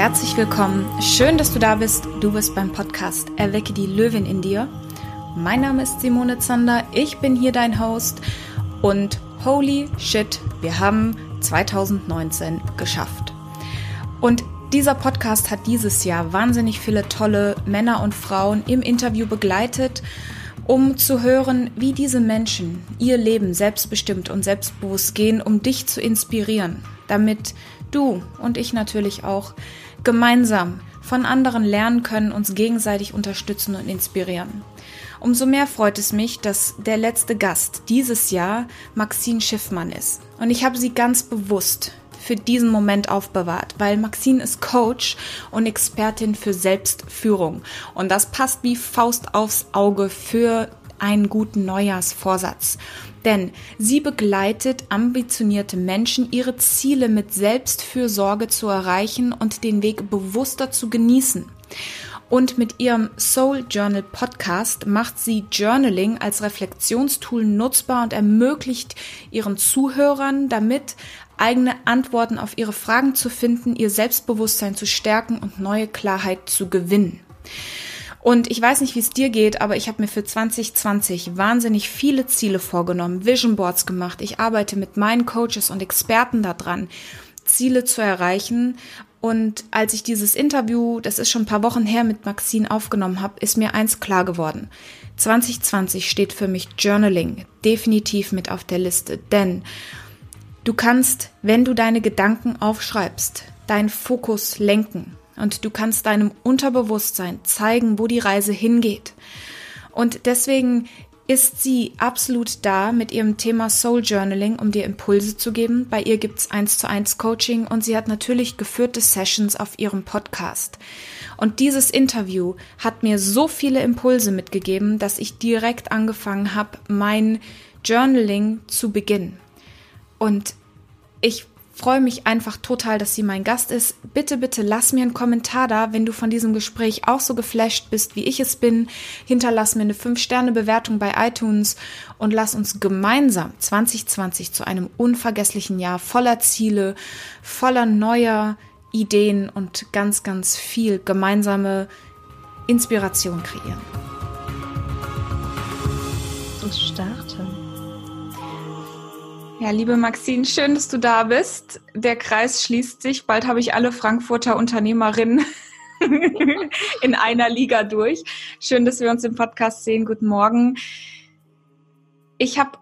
herzlich willkommen. Schön, dass du da bist. Du bist beim Podcast Erwecke die Löwin in dir. Mein Name ist Simone Zander. Ich bin hier dein Host. Und holy shit, wir haben 2019 geschafft. Und dieser Podcast hat dieses Jahr wahnsinnig viele tolle Männer und Frauen im Interview begleitet, um zu hören, wie diese Menschen ihr Leben selbstbestimmt und selbstbewusst gehen, um dich zu inspirieren, damit du und ich natürlich auch gemeinsam von anderen lernen können, uns gegenseitig unterstützen und inspirieren. Umso mehr freut es mich, dass der letzte Gast dieses Jahr Maxine Schiffmann ist. Und ich habe sie ganz bewusst für diesen Moment aufbewahrt, weil Maxine ist Coach und Expertin für Selbstführung. Und das passt wie Faust aufs Auge für einen guten Neujahrsvorsatz. Denn sie begleitet ambitionierte Menschen, ihre Ziele mit Selbstfürsorge zu erreichen und den Weg bewusster zu genießen. Und mit ihrem Soul Journal Podcast macht sie Journaling als Reflexionstool nutzbar und ermöglicht ihren Zuhörern damit eigene Antworten auf ihre Fragen zu finden, ihr Selbstbewusstsein zu stärken und neue Klarheit zu gewinnen. Und ich weiß nicht, wie es dir geht, aber ich habe mir für 2020 wahnsinnig viele Ziele vorgenommen, Vision Boards gemacht. Ich arbeite mit meinen Coaches und Experten daran, Ziele zu erreichen. Und als ich dieses Interview, das ist schon ein paar Wochen her, mit Maxine aufgenommen habe, ist mir eins klar geworden. 2020 steht für mich Journaling definitiv mit auf der Liste, denn du kannst, wenn du deine Gedanken aufschreibst, deinen Fokus lenken und du kannst deinem Unterbewusstsein zeigen, wo die Reise hingeht. Und deswegen ist sie absolut da mit ihrem Thema Soul Journaling, um dir Impulse zu geben. Bei ihr gibt's eins zu eins Coaching und sie hat natürlich geführte Sessions auf ihrem Podcast. Und dieses Interview hat mir so viele Impulse mitgegeben, dass ich direkt angefangen habe, mein Journaling zu beginnen. Und ich freue mich einfach total, dass sie mein Gast ist. Bitte, bitte lass mir einen Kommentar da, wenn du von diesem Gespräch auch so geflasht bist, wie ich es bin. Hinterlass mir eine 5-Sterne-Bewertung bei iTunes und lass uns gemeinsam 2020 zu einem unvergesslichen Jahr voller Ziele, voller neuer Ideen und ganz, ganz viel gemeinsame Inspiration kreieren. Und starten. Ja, liebe Maxine, schön, dass du da bist. Der Kreis schließt sich. Bald habe ich alle Frankfurter Unternehmerinnen in einer Liga durch. Schön, dass wir uns im Podcast sehen. Guten Morgen. Ich habe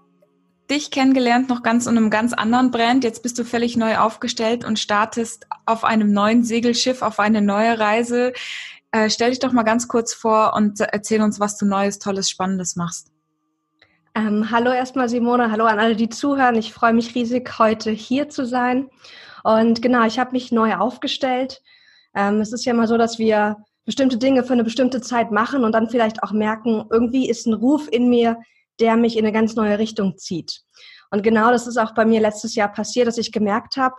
dich kennengelernt noch ganz in einem ganz anderen Brand. Jetzt bist du völlig neu aufgestellt und startest auf einem neuen Segelschiff, auf eine neue Reise. Äh, stell dich doch mal ganz kurz vor und erzähl uns, was du Neues, Tolles, Spannendes machst. Ähm, hallo erstmal Simone, hallo an alle, die zuhören. Ich freue mich riesig, heute hier zu sein. Und genau, ich habe mich neu aufgestellt. Ähm, es ist ja immer so, dass wir bestimmte Dinge für eine bestimmte Zeit machen und dann vielleicht auch merken, irgendwie ist ein Ruf in mir, der mich in eine ganz neue Richtung zieht. Und genau das ist auch bei mir letztes Jahr passiert, dass ich gemerkt habe,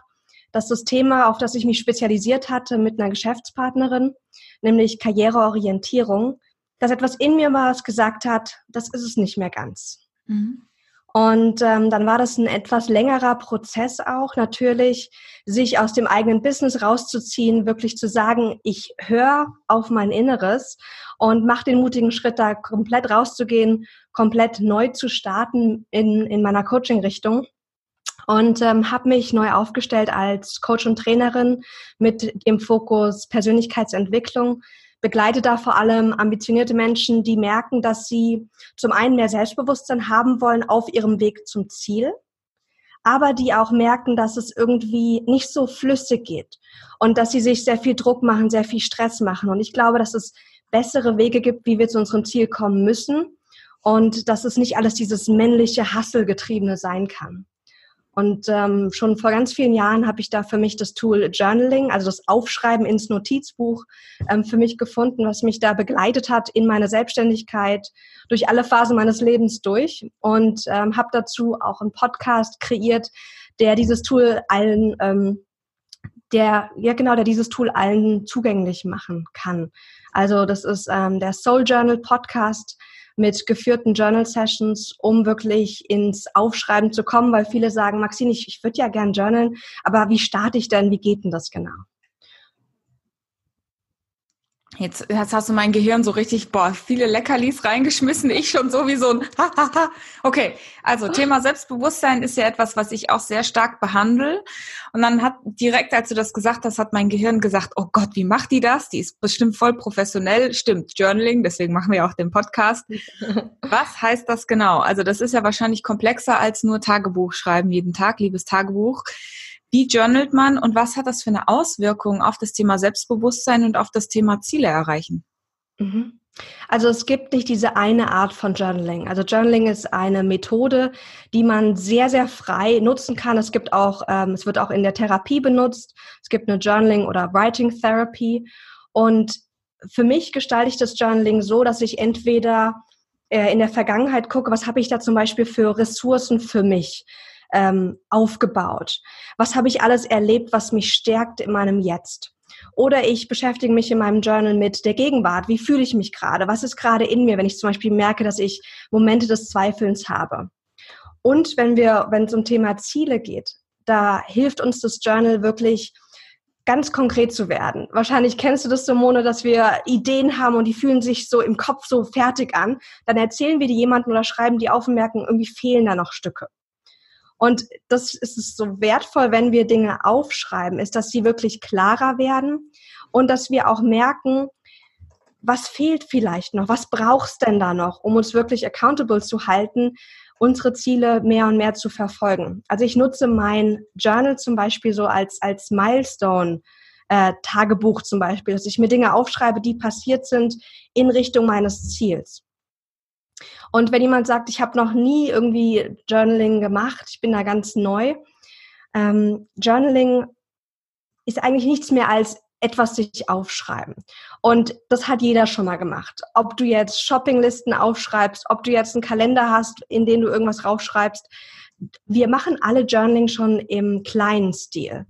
dass das Thema, auf das ich mich spezialisiert hatte mit einer Geschäftspartnerin, nämlich Karriereorientierung, dass etwas in mir war, was gesagt hat, das ist es nicht mehr ganz. Mhm. Und ähm, dann war das ein etwas längerer Prozess auch, natürlich, sich aus dem eigenen Business rauszuziehen, wirklich zu sagen, ich höre auf mein Inneres und mache den mutigen Schritt, da komplett rauszugehen, komplett neu zu starten in, in meiner Coaching-Richtung. Und ähm, habe mich neu aufgestellt als Coach und Trainerin mit dem Fokus Persönlichkeitsentwicklung, begleite da vor allem ambitionierte Menschen, die merken, dass sie zum einen mehr Selbstbewusstsein haben wollen auf ihrem Weg zum Ziel, aber die auch merken, dass es irgendwie nicht so flüssig geht und dass sie sich sehr viel Druck machen, sehr viel Stress machen. Und ich glaube, dass es bessere Wege gibt, wie wir zu unserem Ziel kommen müssen und dass es nicht alles dieses männliche, Hasselgetriebene sein kann. Und ähm, schon vor ganz vielen Jahren habe ich da für mich das Tool Journaling, also das Aufschreiben ins Notizbuch, ähm, für mich gefunden, was mich da begleitet hat in meiner Selbstständigkeit durch alle Phasen meines Lebens durch. Und ähm, habe dazu auch einen Podcast kreiert, der dieses Tool allen, ähm, der ja genau, der dieses Tool allen zugänglich machen kann. Also das ist ähm, der Soul Journal Podcast mit geführten Journal Sessions, um wirklich ins Aufschreiben zu kommen, weil viele sagen, Maxine, ich, ich würde ja gern journalen, aber wie starte ich denn, wie geht denn das genau? Jetzt, jetzt hast du mein Gehirn so richtig, boah, viele Leckerlis reingeschmissen. Ich schon so wie so ein Okay, also Thema Selbstbewusstsein ist ja etwas, was ich auch sehr stark behandle. Und dann hat direkt, als du das gesagt hast, hat mein Gehirn gesagt, oh Gott, wie macht die das? Die ist bestimmt voll professionell. Stimmt, Journaling, deswegen machen wir auch den Podcast. Was heißt das genau? Also das ist ja wahrscheinlich komplexer als nur Tagebuch schreiben jeden Tag, liebes Tagebuch. Wie journalt man und was hat das für eine Auswirkung auf das Thema Selbstbewusstsein und auf das Thema Ziele erreichen? Mhm. Also es gibt nicht diese eine Art von Journaling. Also Journaling ist eine Methode, die man sehr, sehr frei nutzen kann. Es gibt auch, ähm, es wird auch in der Therapie benutzt. Es gibt eine Journaling oder Writing Therapy. Und für mich gestalte ich das Journaling so, dass ich entweder äh, in der Vergangenheit gucke, was habe ich da zum Beispiel für Ressourcen für mich ähm, aufgebaut? Was habe ich alles erlebt, was mich stärkt in meinem Jetzt? Oder ich beschäftige mich in meinem Journal mit der Gegenwart. Wie fühle ich mich gerade? Was ist gerade in mir, wenn ich zum Beispiel merke, dass ich Momente des Zweifelns habe? Und wenn wir, wenn es um Thema Ziele geht, da hilft uns das Journal wirklich, ganz konkret zu werden. Wahrscheinlich kennst du das, Simone, dass wir Ideen haben und die fühlen sich so im Kopf so fertig an. Dann erzählen wir die jemanden oder schreiben die auf und merken, irgendwie fehlen da noch Stücke. Und das ist so wertvoll, wenn wir Dinge aufschreiben, ist, dass sie wirklich klarer werden und dass wir auch merken, was fehlt vielleicht noch, was brauchst denn da noch, um uns wirklich accountable zu halten, unsere Ziele mehr und mehr zu verfolgen. Also ich nutze mein Journal zum Beispiel so als, als Milestone. Äh, Tagebuch zum Beispiel, dass ich mir Dinge aufschreibe, die passiert sind in Richtung meines Ziels. Und wenn jemand sagt, ich habe noch nie irgendwie Journaling gemacht, ich bin da ganz neu, ähm, Journaling ist eigentlich nichts mehr als etwas sich aufschreiben. Und das hat jeder schon mal gemacht. Ob du jetzt Shoppinglisten aufschreibst, ob du jetzt einen Kalender hast, in den du irgendwas raufschreibst. Wir machen alle Journaling schon im kleinen Stil.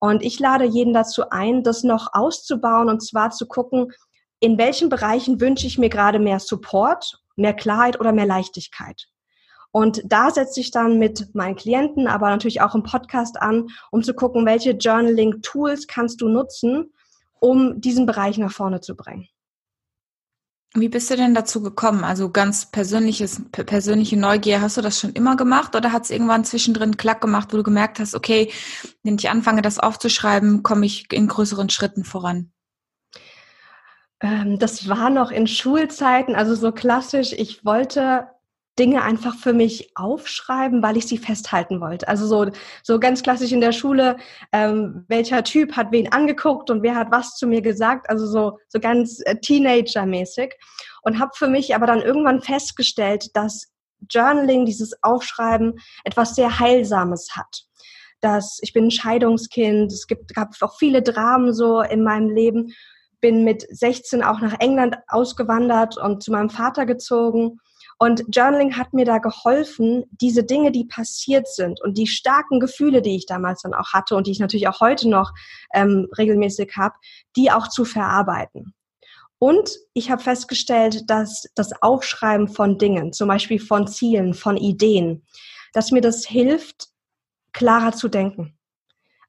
Und ich lade jeden dazu ein, das noch auszubauen und zwar zu gucken, in welchen Bereichen wünsche ich mir gerade mehr Support mehr Klarheit oder mehr Leichtigkeit. Und da setze ich dann mit meinen Klienten, aber natürlich auch im Podcast an, um zu gucken, welche Journaling-Tools kannst du nutzen, um diesen Bereich nach vorne zu bringen. Wie bist du denn dazu gekommen? Also ganz persönliches, persönliche Neugier, hast du das schon immer gemacht oder hat es irgendwann zwischendrin Klack gemacht, wo du gemerkt hast, okay, wenn ich anfange, das aufzuschreiben, komme ich in größeren Schritten voran? Ähm, das war noch in Schulzeiten, also so klassisch. Ich wollte Dinge einfach für mich aufschreiben, weil ich sie festhalten wollte. Also so, so ganz klassisch in der Schule, ähm, welcher Typ hat wen angeguckt und wer hat was zu mir gesagt. Also so, so ganz äh, Teenager-mäßig. Und habe für mich aber dann irgendwann festgestellt, dass Journaling, dieses Aufschreiben, etwas sehr Heilsames hat. Dass ich bin ein Scheidungskind, es gibt, gab auch viele Dramen so in meinem Leben bin mit 16 auch nach England ausgewandert und zu meinem Vater gezogen. Und Journaling hat mir da geholfen, diese Dinge, die passiert sind und die starken Gefühle, die ich damals dann auch hatte und die ich natürlich auch heute noch ähm, regelmäßig habe, die auch zu verarbeiten. Und ich habe festgestellt, dass das Aufschreiben von Dingen, zum Beispiel von Zielen, von Ideen, dass mir das hilft, klarer zu denken.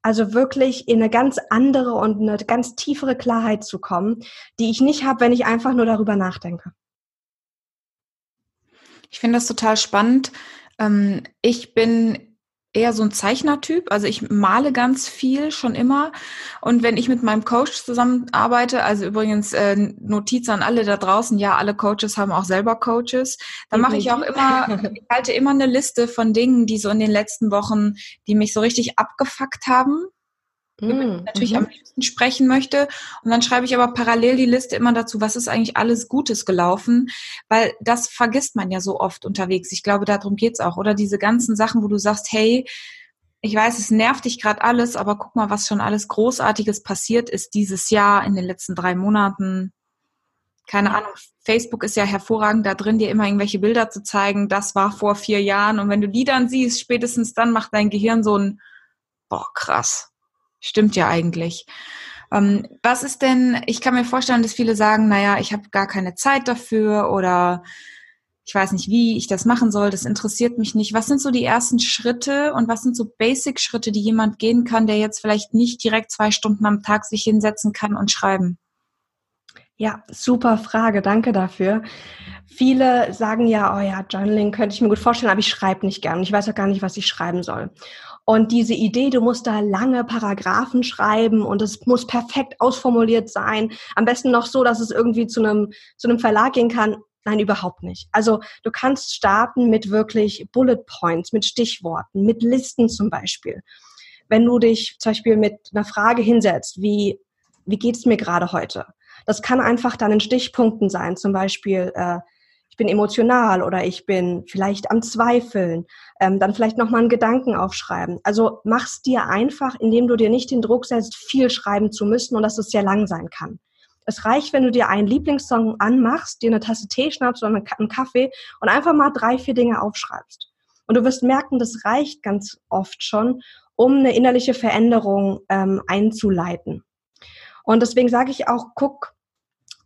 Also wirklich in eine ganz andere und eine ganz tiefere Klarheit zu kommen, die ich nicht habe, wenn ich einfach nur darüber nachdenke. Ich finde das total spannend. Ähm, ich bin eher so ein Zeichnertyp. Also ich male ganz viel schon immer. Und wenn ich mit meinem Coach zusammenarbeite, also übrigens äh, Notiz an alle da draußen, ja, alle Coaches haben auch selber Coaches, dann mache ich auch immer, ich halte immer eine Liste von Dingen, die so in den letzten Wochen, die mich so richtig abgefuckt haben mm, natürlich am mhm. liebsten sprechen möchte. Und dann schreibe ich aber parallel die Liste immer dazu, was ist eigentlich alles Gutes gelaufen, weil das vergisst man ja so oft unterwegs. Ich glaube, darum geht's auch. Oder diese ganzen Sachen, wo du sagst, hey, ich weiß, es nervt dich gerade alles, aber guck mal, was schon alles Großartiges passiert ist dieses Jahr in den letzten drei Monaten. Keine Ahnung, Facebook ist ja hervorragend da drin, dir immer irgendwelche Bilder zu zeigen. Das war vor vier Jahren. Und wenn du die dann siehst, spätestens dann macht dein Gehirn so ein, boah, krass Stimmt ja eigentlich. Ähm, was ist denn, ich kann mir vorstellen, dass viele sagen, naja, ich habe gar keine Zeit dafür oder ich weiß nicht, wie ich das machen soll, das interessiert mich nicht. Was sind so die ersten Schritte und was sind so Basic-Schritte, die jemand gehen kann, der jetzt vielleicht nicht direkt zwei Stunden am Tag sich hinsetzen kann und schreiben? Ja, super Frage, danke dafür. Viele sagen ja, oh ja, Journaling könnte ich mir gut vorstellen, aber ich schreibe nicht gern. Ich weiß auch gar nicht, was ich schreiben soll. Und diese Idee, du musst da lange Paragraphen schreiben und es muss perfekt ausformuliert sein, am besten noch so, dass es irgendwie zu einem, zu einem Verlag gehen kann. Nein, überhaupt nicht. Also du kannst starten mit wirklich Bullet Points, mit Stichworten, mit Listen zum Beispiel. Wenn du dich zum Beispiel mit einer Frage hinsetzt, wie, wie geht's mir gerade heute? Das kann einfach dann in Stichpunkten sein, zum Beispiel, äh, bin emotional oder ich bin vielleicht am Zweifeln, ähm, dann vielleicht nochmal einen Gedanken aufschreiben. Also mach's dir einfach, indem du dir nicht den Druck setzt, viel schreiben zu müssen und dass es sehr lang sein kann. Es reicht, wenn du dir einen Lieblingssong anmachst, dir eine Tasse Tee schnappst oder einen Kaffee und einfach mal drei, vier Dinge aufschreibst. Und du wirst merken, das reicht ganz oft schon, um eine innerliche Veränderung ähm, einzuleiten. Und deswegen sage ich auch, guck,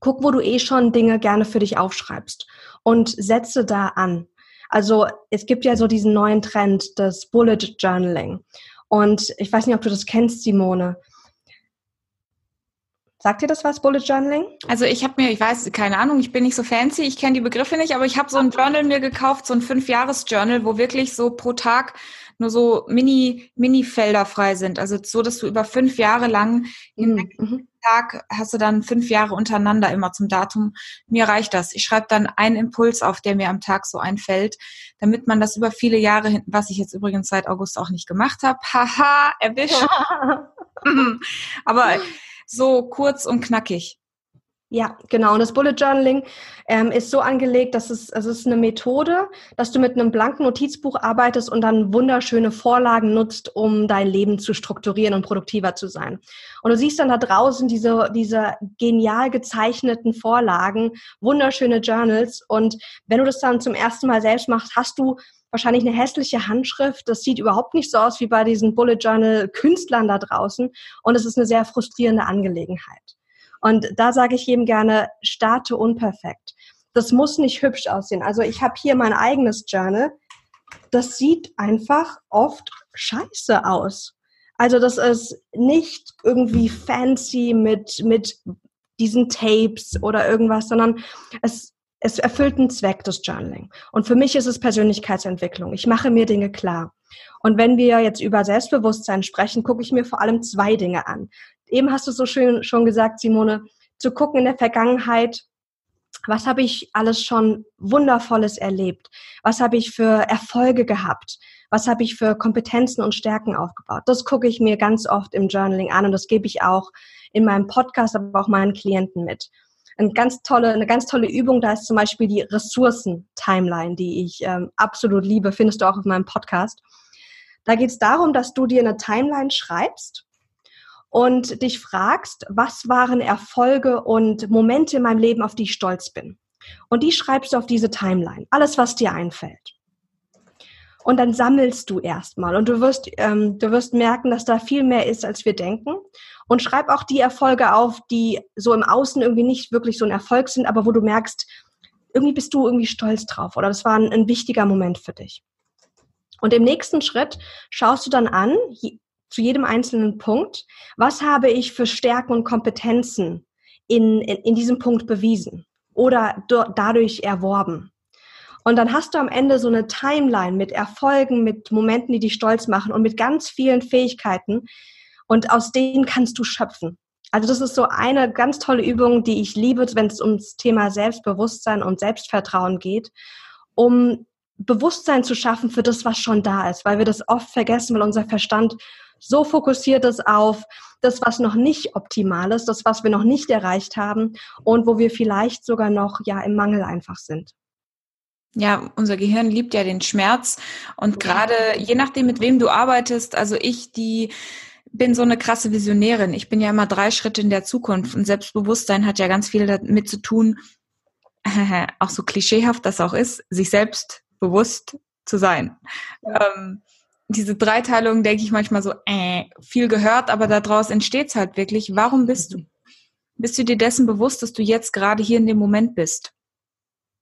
guck, wo du eh schon Dinge gerne für dich aufschreibst und setze da an. Also es gibt ja so diesen neuen Trend des Bullet Journaling. Und ich weiß nicht, ob du das kennst, Simone. Sagt dir das was, Bullet Journaling? Also ich habe mir, ich weiß, keine Ahnung, ich bin nicht so fancy, ich kenne die Begriffe nicht, aber ich habe so ein Journal mir gekauft, so ein Fünf-Jahres-Journal, wo wirklich so pro Tag nur so Mini, Mini-Felder frei sind. Also so, dass du über fünf Jahre lang hinweg mhm. Tag hast du dann fünf Jahre untereinander immer zum Datum. Mir reicht das. Ich schreibe dann einen Impuls auf, der mir am Tag so einfällt, damit man das über viele Jahre hin, was ich jetzt übrigens seit August auch nicht gemacht habe. Haha, erwischt. Aber so kurz und knackig. Ja, genau. Und das Bullet Journaling ähm, ist so angelegt, dass es, also es ist eine Methode, dass du mit einem blanken Notizbuch arbeitest und dann wunderschöne Vorlagen nutzt, um dein Leben zu strukturieren und produktiver zu sein. Und du siehst dann da draußen diese, diese genial gezeichneten Vorlagen, wunderschöne Journals. Und wenn du das dann zum ersten Mal selbst machst, hast du wahrscheinlich eine hässliche Handschrift. Das sieht überhaupt nicht so aus wie bei diesen Bullet Journal Künstlern da draußen. Und es ist eine sehr frustrierende Angelegenheit. Und da sage ich jedem gerne, starte unperfekt. Das muss nicht hübsch aussehen. Also ich habe hier mein eigenes Journal. Das sieht einfach oft scheiße aus. Also das ist nicht irgendwie fancy mit, mit diesen Tapes oder irgendwas, sondern es, es erfüllt einen Zweck, des Journaling. Und für mich ist es Persönlichkeitsentwicklung. Ich mache mir Dinge klar. Und wenn wir jetzt über Selbstbewusstsein sprechen, gucke ich mir vor allem zwei Dinge an eben hast du so schön schon gesagt, Simone, zu gucken in der Vergangenheit, was habe ich alles schon Wundervolles erlebt? Was habe ich für Erfolge gehabt? Was habe ich für Kompetenzen und Stärken aufgebaut? Das gucke ich mir ganz oft im Journaling an und das gebe ich auch in meinem Podcast, aber auch meinen Klienten mit. Eine ganz tolle, eine ganz tolle Übung, da ist zum Beispiel die Ressourcen-Timeline, die ich ähm, absolut liebe, findest du auch auf meinem Podcast. Da geht es darum, dass du dir eine Timeline schreibst und dich fragst, was waren Erfolge und Momente in meinem Leben, auf die ich stolz bin. Und die schreibst du auf diese Timeline. Alles, was dir einfällt. Und dann sammelst du erstmal und du wirst, ähm, du wirst merken, dass da viel mehr ist, als wir denken. Und schreib auch die Erfolge auf, die so im Außen irgendwie nicht wirklich so ein Erfolg sind, aber wo du merkst, irgendwie bist du irgendwie stolz drauf oder das war ein, ein wichtiger Moment für dich. Und im nächsten Schritt schaust du dann an, zu jedem einzelnen Punkt, was habe ich für Stärken und Kompetenzen in, in, in diesem Punkt bewiesen oder dadurch erworben. Und dann hast du am Ende so eine Timeline mit Erfolgen, mit Momenten, die dich stolz machen und mit ganz vielen Fähigkeiten. Und aus denen kannst du schöpfen. Also das ist so eine ganz tolle Übung, die ich liebe, wenn es ums Thema Selbstbewusstsein und Selbstvertrauen geht, um Bewusstsein zu schaffen für das, was schon da ist, weil wir das oft vergessen, weil unser Verstand so fokussiert ist auf das, was noch nicht optimal ist, das, was wir noch nicht erreicht haben und wo wir vielleicht sogar noch ja im Mangel einfach sind. Ja, unser Gehirn liebt ja den Schmerz und gerade je nachdem, mit wem du arbeitest, also ich, die bin so eine krasse Visionärin. Ich bin ja immer drei Schritte in der Zukunft und Selbstbewusstsein hat ja ganz viel damit zu tun, auch so klischeehaft das auch ist, sich selbst bewusst zu sein. Ja. Ähm, diese Dreiteilung denke ich manchmal so, äh, viel gehört, aber daraus entsteht es halt wirklich. Warum bist du? Bist du dir dessen bewusst, dass du jetzt gerade hier in dem Moment bist?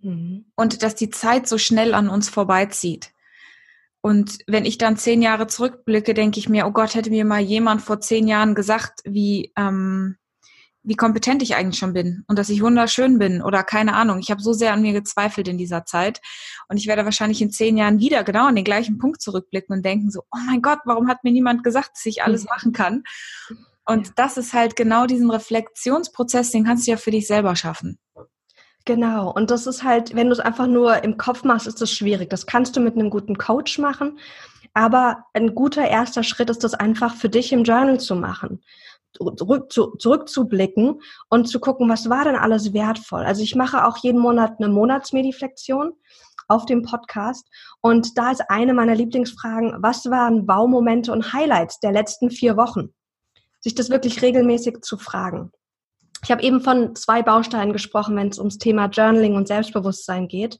Mhm. Und dass die Zeit so schnell an uns vorbeizieht. Und wenn ich dann zehn Jahre zurückblicke, denke ich mir, oh Gott, hätte mir mal jemand vor zehn Jahren gesagt, wie, ähm, wie kompetent ich eigentlich schon bin und dass ich wunderschön bin oder keine Ahnung. Ich habe so sehr an mir gezweifelt in dieser Zeit und ich werde wahrscheinlich in zehn Jahren wieder genau an den gleichen Punkt zurückblicken und denken so, oh mein Gott, warum hat mir niemand gesagt, dass ich alles machen kann? Und das ist halt genau diesen Reflexionsprozess, den kannst du ja für dich selber schaffen. Genau, und das ist halt, wenn du es einfach nur im Kopf machst, ist das schwierig. Das kannst du mit einem guten Coach machen, aber ein guter erster Schritt ist das einfach für dich im Journal zu machen zurück, zu, zurückzublicken und zu gucken, was war denn alles wertvoll. Also ich mache auch jeden Monat eine Monatsmediflexion auf dem Podcast und da ist eine meiner Lieblingsfragen, was waren Baumomente und Highlights der letzten vier Wochen? Sich das wirklich regelmäßig zu fragen. Ich habe eben von zwei Bausteinen gesprochen, wenn es ums Thema Journaling und Selbstbewusstsein geht.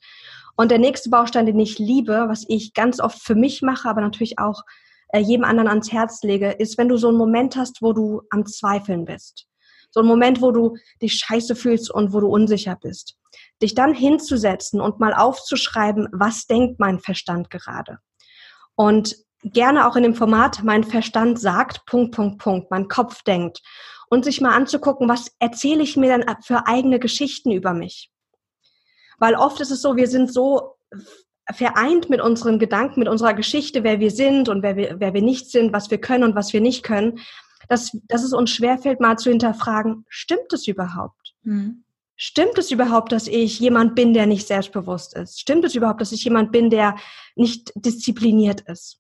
Und der nächste Baustein, den ich liebe, was ich ganz oft für mich mache, aber natürlich auch äh, jedem anderen ans Herz lege, ist, wenn du so einen Moment hast, wo du am Zweifeln bist. So einen Moment, wo du dich scheiße fühlst und wo du unsicher bist. Dich dann hinzusetzen und mal aufzuschreiben, was denkt mein Verstand gerade. Und gerne auch in dem Format, mein Verstand sagt, Punkt, Punkt, Punkt, mein Kopf denkt. Und sich mal anzugucken, was erzähle ich mir denn für eigene Geschichten über mich? Weil oft ist es so, wir sind so vereint mit unseren Gedanken, mit unserer Geschichte, wer wir sind und wer wir, wer wir nicht sind, was wir können und was wir nicht können, dass, dass es uns schwerfällt, mal zu hinterfragen, stimmt es überhaupt? Mhm. Stimmt es überhaupt, dass ich jemand bin, der nicht selbstbewusst ist? Stimmt es überhaupt, dass ich jemand bin, der nicht diszipliniert ist?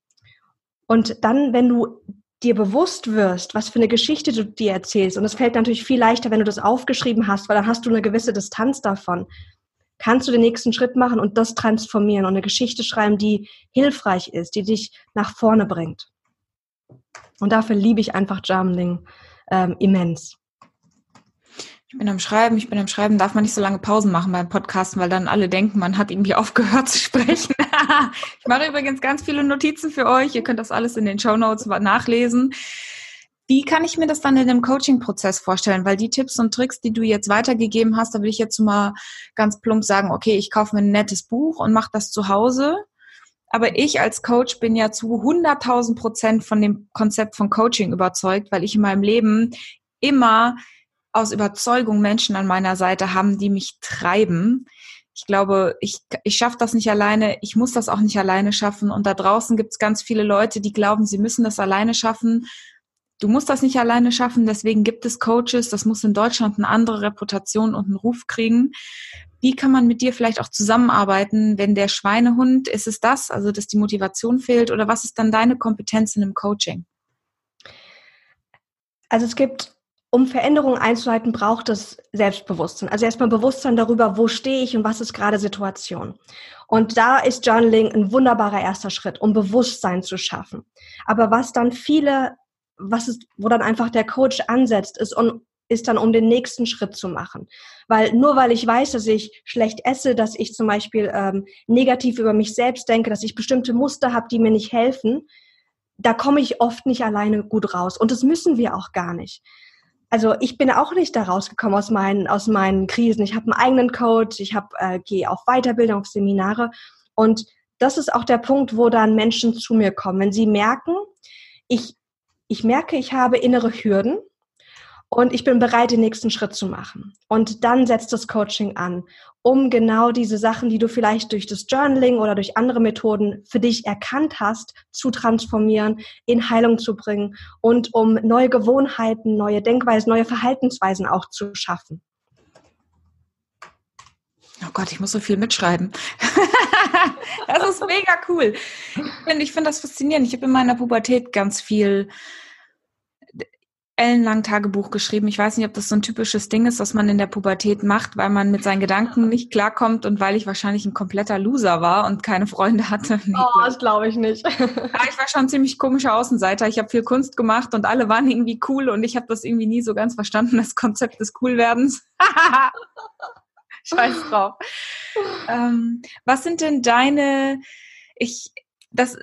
Und dann, wenn du dir bewusst wirst, was für eine Geschichte du dir erzählst, und es fällt natürlich viel leichter, wenn du das aufgeschrieben hast, weil dann hast du eine gewisse Distanz davon kannst du den nächsten Schritt machen und das transformieren und eine Geschichte schreiben, die hilfreich ist, die dich nach vorne bringt. Und dafür liebe ich einfach Journaling ähm, immens. Ich bin am Schreiben, ich bin am Schreiben, darf man nicht so lange Pausen machen beim Podcasten, weil dann alle denken, man hat irgendwie aufgehört zu sprechen. ich mache übrigens ganz viele Notizen für euch. Ihr könnt das alles in den Show Notes nachlesen. Wie kann ich mir das dann in dem Coaching-Prozess vorstellen? Weil die Tipps und Tricks, die du jetzt weitergegeben hast, da will ich jetzt mal ganz plump sagen, okay, ich kaufe mir ein nettes Buch und mache das zu Hause. Aber ich als Coach bin ja zu 100.000 Prozent von dem Konzept von Coaching überzeugt, weil ich in meinem Leben immer aus Überzeugung Menschen an meiner Seite haben, die mich treiben. Ich glaube, ich, ich schaffe das nicht alleine, ich muss das auch nicht alleine schaffen. Und da draußen gibt es ganz viele Leute, die glauben, sie müssen das alleine schaffen du musst das nicht alleine schaffen, deswegen gibt es Coaches, das muss in Deutschland eine andere Reputation und einen Ruf kriegen. Wie kann man mit dir vielleicht auch zusammenarbeiten, wenn der Schweinehund, ist es das, also dass die Motivation fehlt oder was ist dann deine Kompetenz in einem Coaching? Also es gibt, um Veränderungen einzuleiten, braucht es Selbstbewusstsein. Also erstmal Bewusstsein darüber, wo stehe ich und was ist gerade Situation. Und da ist Journaling ein wunderbarer erster Schritt, um Bewusstsein zu schaffen. Aber was dann viele was ist, wo dann einfach der Coach ansetzt, ist, um, ist dann, um den nächsten Schritt zu machen. Weil nur weil ich weiß, dass ich schlecht esse, dass ich zum Beispiel ähm, negativ über mich selbst denke, dass ich bestimmte Muster habe, die mir nicht helfen, da komme ich oft nicht alleine gut raus. Und das müssen wir auch gar nicht. Also ich bin auch nicht da rausgekommen aus meinen, aus meinen Krisen. Ich habe einen eigenen Coach, ich äh, gehe auf Weiterbildung, auf Seminare. Und das ist auch der Punkt, wo dann Menschen zu mir kommen. Wenn sie merken, ich ich merke, ich habe innere Hürden und ich bin bereit, den nächsten Schritt zu machen. Und dann setzt das Coaching an, um genau diese Sachen, die du vielleicht durch das Journaling oder durch andere Methoden für dich erkannt hast, zu transformieren, in Heilung zu bringen und um neue Gewohnheiten, neue Denkweisen, neue Verhaltensweisen auch zu schaffen. Oh Gott, ich muss so viel mitschreiben. das ist mega cool. Ich finde find das faszinierend. Ich habe in meiner Pubertät ganz viel ellenlang Tagebuch geschrieben. Ich weiß nicht, ob das so ein typisches Ding ist, was man in der Pubertät macht, weil man mit seinen Gedanken nicht klarkommt und weil ich wahrscheinlich ein kompletter Loser war und keine Freunde hatte. Nee, oh, das glaube ich nicht. Aber ich war schon ziemlich komischer Außenseiter. Ich habe viel Kunst gemacht und alle waren irgendwie cool und ich habe das irgendwie nie so ganz verstanden, das Konzept des Coolwerdens. Scheiß drauf. ähm, was sind denn deine, ich, das,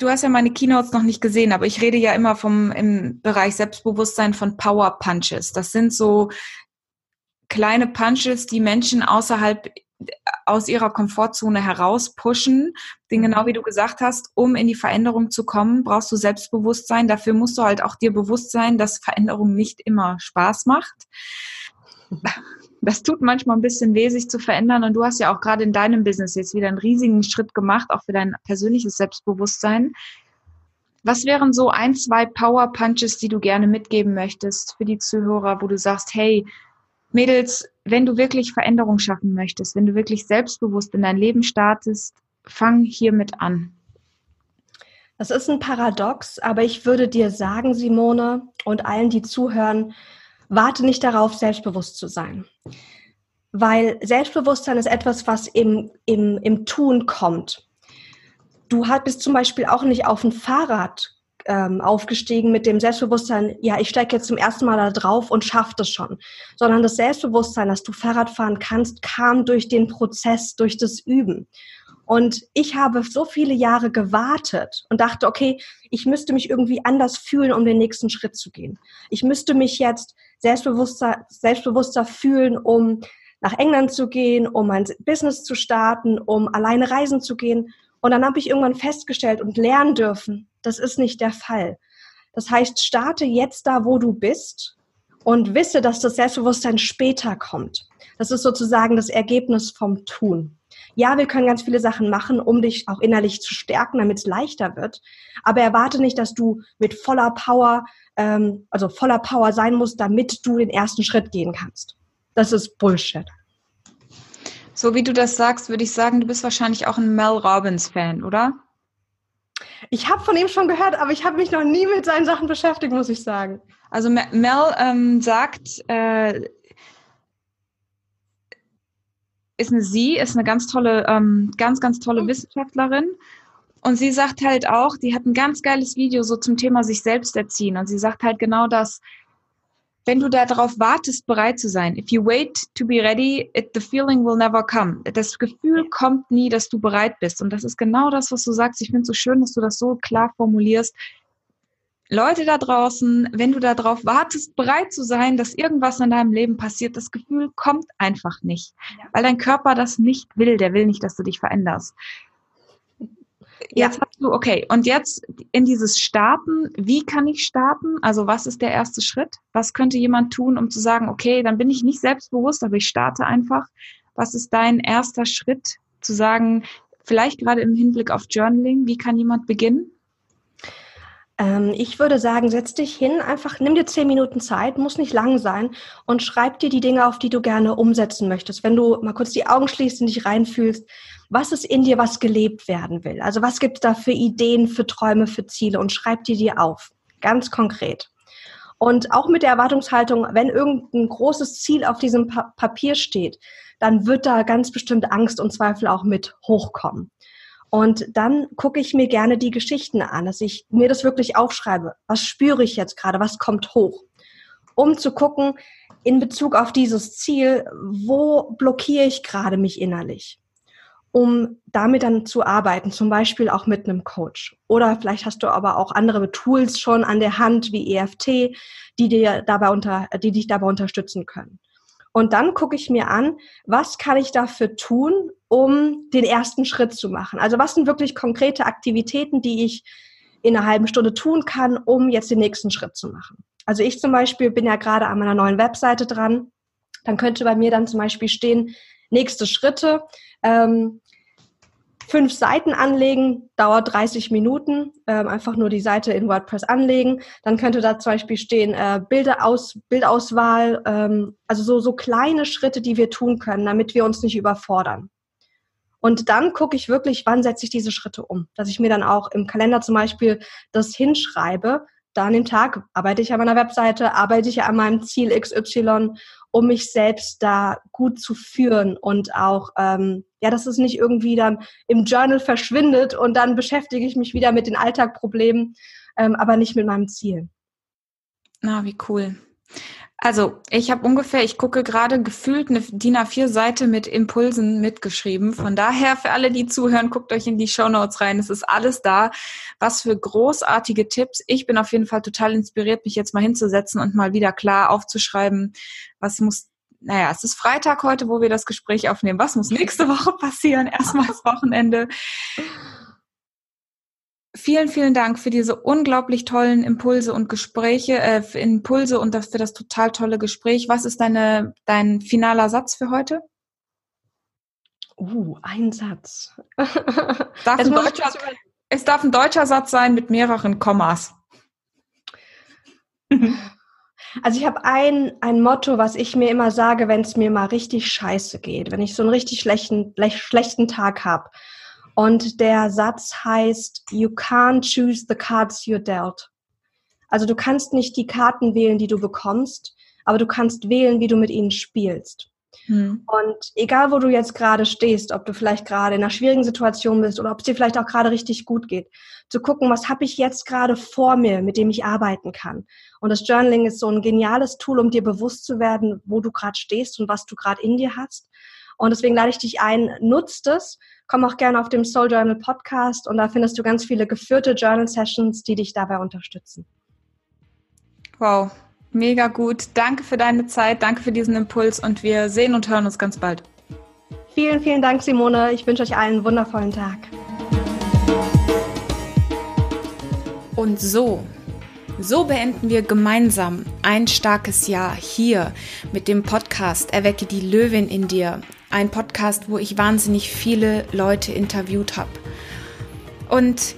du hast ja meine Keynotes noch nicht gesehen, aber ich rede ja immer vom, im Bereich Selbstbewusstsein von Power Punches. Das sind so kleine Punches, die Menschen außerhalb aus ihrer Komfortzone heraus pushen. Denn genau wie du gesagt hast, um in die Veränderung zu kommen, brauchst du Selbstbewusstsein. Dafür musst du halt auch dir bewusst sein, dass Veränderung nicht immer Spaß macht. Das tut manchmal ein bisschen weh, sich zu verändern. Und du hast ja auch gerade in deinem Business jetzt wieder einen riesigen Schritt gemacht, auch für dein persönliches Selbstbewusstsein. Was wären so ein, zwei Power Punches, die du gerne mitgeben möchtest für die Zuhörer, wo du sagst, hey, Mädels, wenn du wirklich Veränderung schaffen möchtest, wenn du wirklich selbstbewusst in dein Leben startest, fang hiermit an. Das ist ein Paradox, aber ich würde dir sagen, Simone, und allen, die zuhören, warte nicht darauf, selbstbewusst zu sein. Weil Selbstbewusstsein ist etwas, was im, im, im Tun kommt. Du bist zum Beispiel auch nicht auf ein Fahrrad ähm, aufgestiegen mit dem Selbstbewusstsein, ja, ich steige jetzt zum ersten Mal da drauf und schaffe das schon. Sondern das Selbstbewusstsein, dass du Fahrrad fahren kannst, kam durch den Prozess, durch das Üben. Und ich habe so viele Jahre gewartet und dachte, okay, ich müsste mich irgendwie anders fühlen, um den nächsten Schritt zu gehen. Ich müsste mich jetzt selbstbewusster, selbstbewusster fühlen, um nach England zu gehen, um mein Business zu starten, um alleine reisen zu gehen. Und dann habe ich irgendwann festgestellt und lernen dürfen, das ist nicht der Fall. Das heißt, starte jetzt da, wo du bist und wisse, dass das Selbstbewusstsein später kommt. Das ist sozusagen das Ergebnis vom Tun. Ja, wir können ganz viele Sachen machen, um dich auch innerlich zu stärken, damit es leichter wird. Aber erwarte nicht, dass du mit voller Power, ähm, also voller Power sein musst, damit du den ersten Schritt gehen kannst. Das ist Bullshit. So wie du das sagst, würde ich sagen, du bist wahrscheinlich auch ein Mel Robbins-Fan, oder? Ich habe von ihm schon gehört, aber ich habe mich noch nie mit seinen Sachen beschäftigt, muss ich sagen. Also Mel ähm, sagt, äh, ist eine sie, ist eine ganz tolle, ähm, ganz, ganz tolle Wissenschaftlerin. Und sie sagt halt auch, die hat ein ganz geiles Video so zum Thema sich selbst erziehen. Und sie sagt halt genau das, wenn du darauf wartest, bereit zu sein, if you wait to be ready, it, the feeling will never come. Das Gefühl kommt nie, dass du bereit bist. Und das ist genau das, was du sagst. Ich finde es so schön, dass du das so klar formulierst. Leute da draußen, wenn du darauf wartest, bereit zu sein, dass irgendwas in deinem Leben passiert, das Gefühl kommt einfach nicht, weil dein Körper das nicht will. Der will nicht, dass du dich veränderst. Jetzt ja. hast du, okay, und jetzt in dieses Starten, wie kann ich starten? Also was ist der erste Schritt? Was könnte jemand tun, um zu sagen, okay, dann bin ich nicht selbstbewusst, aber ich starte einfach. Was ist dein erster Schritt zu sagen, vielleicht gerade im Hinblick auf Journaling, wie kann jemand beginnen? Ähm, ich würde sagen, setz dich hin, einfach nimm dir zehn Minuten Zeit, muss nicht lang sein und schreib dir die Dinge auf, die du gerne umsetzen möchtest. Wenn du mal kurz die Augen schließt und dich reinfühlst, was ist in dir, was gelebt werden will? Also was gibt es da für Ideen, für Träume, für Ziele und schreib die dir auf, ganz konkret. Und auch mit der Erwartungshaltung, wenn irgendein großes Ziel auf diesem pa Papier steht, dann wird da ganz bestimmt Angst und Zweifel auch mit hochkommen. Und dann gucke ich mir gerne die Geschichten an, dass ich mir das wirklich aufschreibe. Was spüre ich jetzt gerade? Was kommt hoch? Um zu gucken, in Bezug auf dieses Ziel, wo blockiere ich gerade mich innerlich? Um damit dann zu arbeiten, zum Beispiel auch mit einem Coach. Oder vielleicht hast du aber auch andere Tools schon an der Hand wie EFT, die dir dabei unter, die dich dabei unterstützen können. Und dann gucke ich mir an, was kann ich dafür tun, um den ersten Schritt zu machen. Also was sind wirklich konkrete Aktivitäten, die ich in einer halben Stunde tun kann, um jetzt den nächsten Schritt zu machen. Also ich zum Beispiel bin ja gerade an meiner neuen Webseite dran. Dann könnte bei mir dann zum Beispiel stehen, nächste Schritte. Ähm, fünf Seiten anlegen, dauert 30 Minuten. Ähm, einfach nur die Seite in WordPress anlegen. Dann könnte da zum Beispiel stehen äh, Bilderaus, Bildauswahl, ähm, also so, so kleine Schritte, die wir tun können, damit wir uns nicht überfordern. Und dann gucke ich wirklich, wann setze ich diese Schritte um. Dass ich mir dann auch im Kalender zum Beispiel das hinschreibe. Da an dem Tag arbeite ich an meiner Webseite, arbeite ich an meinem Ziel XY, um mich selbst da gut zu führen und auch, ähm, ja, dass es nicht irgendwie dann im Journal verschwindet und dann beschäftige ich mich wieder mit den Alltagproblemen, ähm, aber nicht mit meinem Ziel. Na, wie cool. Also, ich habe ungefähr, ich gucke gerade gefühlt eine DIN A4-Seite mit Impulsen mitgeschrieben. Von daher, für alle, die zuhören, guckt euch in die Show Notes rein. Es ist alles da. Was für großartige Tipps. Ich bin auf jeden Fall total inspiriert, mich jetzt mal hinzusetzen und mal wieder klar aufzuschreiben, was muss naja, es ist Freitag heute, wo wir das Gespräch aufnehmen. Was muss nächste Woche passieren? Erstmal das Wochenende. Vielen, vielen Dank für diese unglaublich tollen Impulse und Gespräche, äh, für Impulse und für das total tolle Gespräch. Was ist deine, dein finaler Satz für heute? Uh, ein Satz. Darf ein deutscher, es darf ein deutscher Satz sein mit mehreren Kommas. Also ich habe ein, ein Motto, was ich mir immer sage, wenn es mir mal richtig scheiße geht, wenn ich so einen richtig schlechten, schlechten Tag habe. Und der Satz heißt, you can't choose the cards you're dealt. Also du kannst nicht die Karten wählen, die du bekommst, aber du kannst wählen, wie du mit ihnen spielst. Hm. Und egal, wo du jetzt gerade stehst, ob du vielleicht gerade in einer schwierigen Situation bist oder ob es dir vielleicht auch gerade richtig gut geht, zu gucken, was habe ich jetzt gerade vor mir, mit dem ich arbeiten kann. Und das Journaling ist so ein geniales Tool, um dir bewusst zu werden, wo du gerade stehst und was du gerade in dir hast. Und deswegen lade ich dich ein, nutzt es. Komm auch gerne auf dem Soul Journal Podcast und da findest du ganz viele geführte Journal Sessions, die dich dabei unterstützen. Wow, Mega gut. Danke für deine Zeit, danke für diesen Impuls und wir sehen und hören uns ganz bald. Vielen, vielen Dank, Simone. Ich wünsche euch allen einen wundervollen Tag. Und so, so beenden wir gemeinsam ein starkes Jahr hier mit dem Podcast Erwecke die Löwin in dir. Ein Podcast, wo ich wahnsinnig viele Leute interviewt habe. Und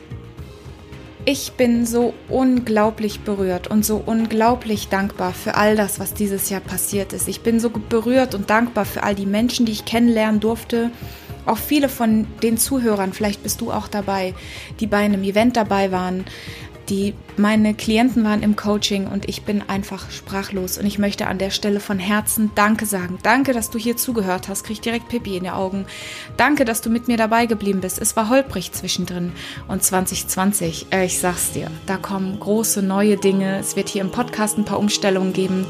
ich bin so unglaublich berührt und so unglaublich dankbar für all das, was dieses Jahr passiert ist. Ich bin so berührt und dankbar für all die Menschen, die ich kennenlernen durfte. Auch viele von den Zuhörern, vielleicht bist du auch dabei, die bei einem Event dabei waren, die meine Klienten waren im Coaching und ich bin einfach sprachlos und ich möchte an der Stelle von Herzen Danke sagen. Danke, dass du hier zugehört hast. Krieg direkt Pippi in die Augen. Danke, dass du mit mir dabei geblieben bist. Es war holprig zwischendrin und 2020, äh, ich sag's dir, da kommen große neue Dinge. Es wird hier im Podcast ein paar Umstellungen geben.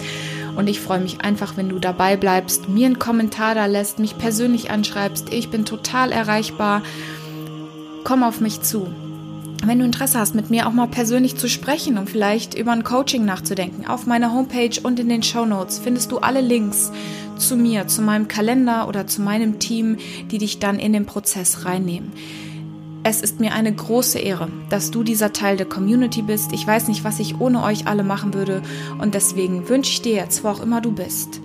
Und ich freue mich einfach, wenn du dabei bleibst, mir einen Kommentar da lässt, mich persönlich anschreibst. Ich bin total erreichbar. Komm auf mich zu wenn du Interesse hast, mit mir auch mal persönlich zu sprechen und vielleicht über ein Coaching nachzudenken, auf meiner Homepage und in den Show Notes findest du alle Links zu mir, zu meinem Kalender oder zu meinem Team, die dich dann in den Prozess reinnehmen. Es ist mir eine große Ehre, dass du dieser Teil der Community bist. Ich weiß nicht, was ich ohne euch alle machen würde und deswegen wünsche ich dir jetzt, wo auch immer du bist,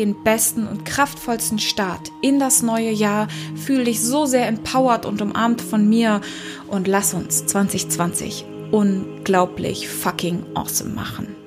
den besten und kraftvollsten Start in das neue Jahr. Fühl dich so sehr empowered und umarmt von mir und lass uns 2020 unglaublich fucking awesome machen.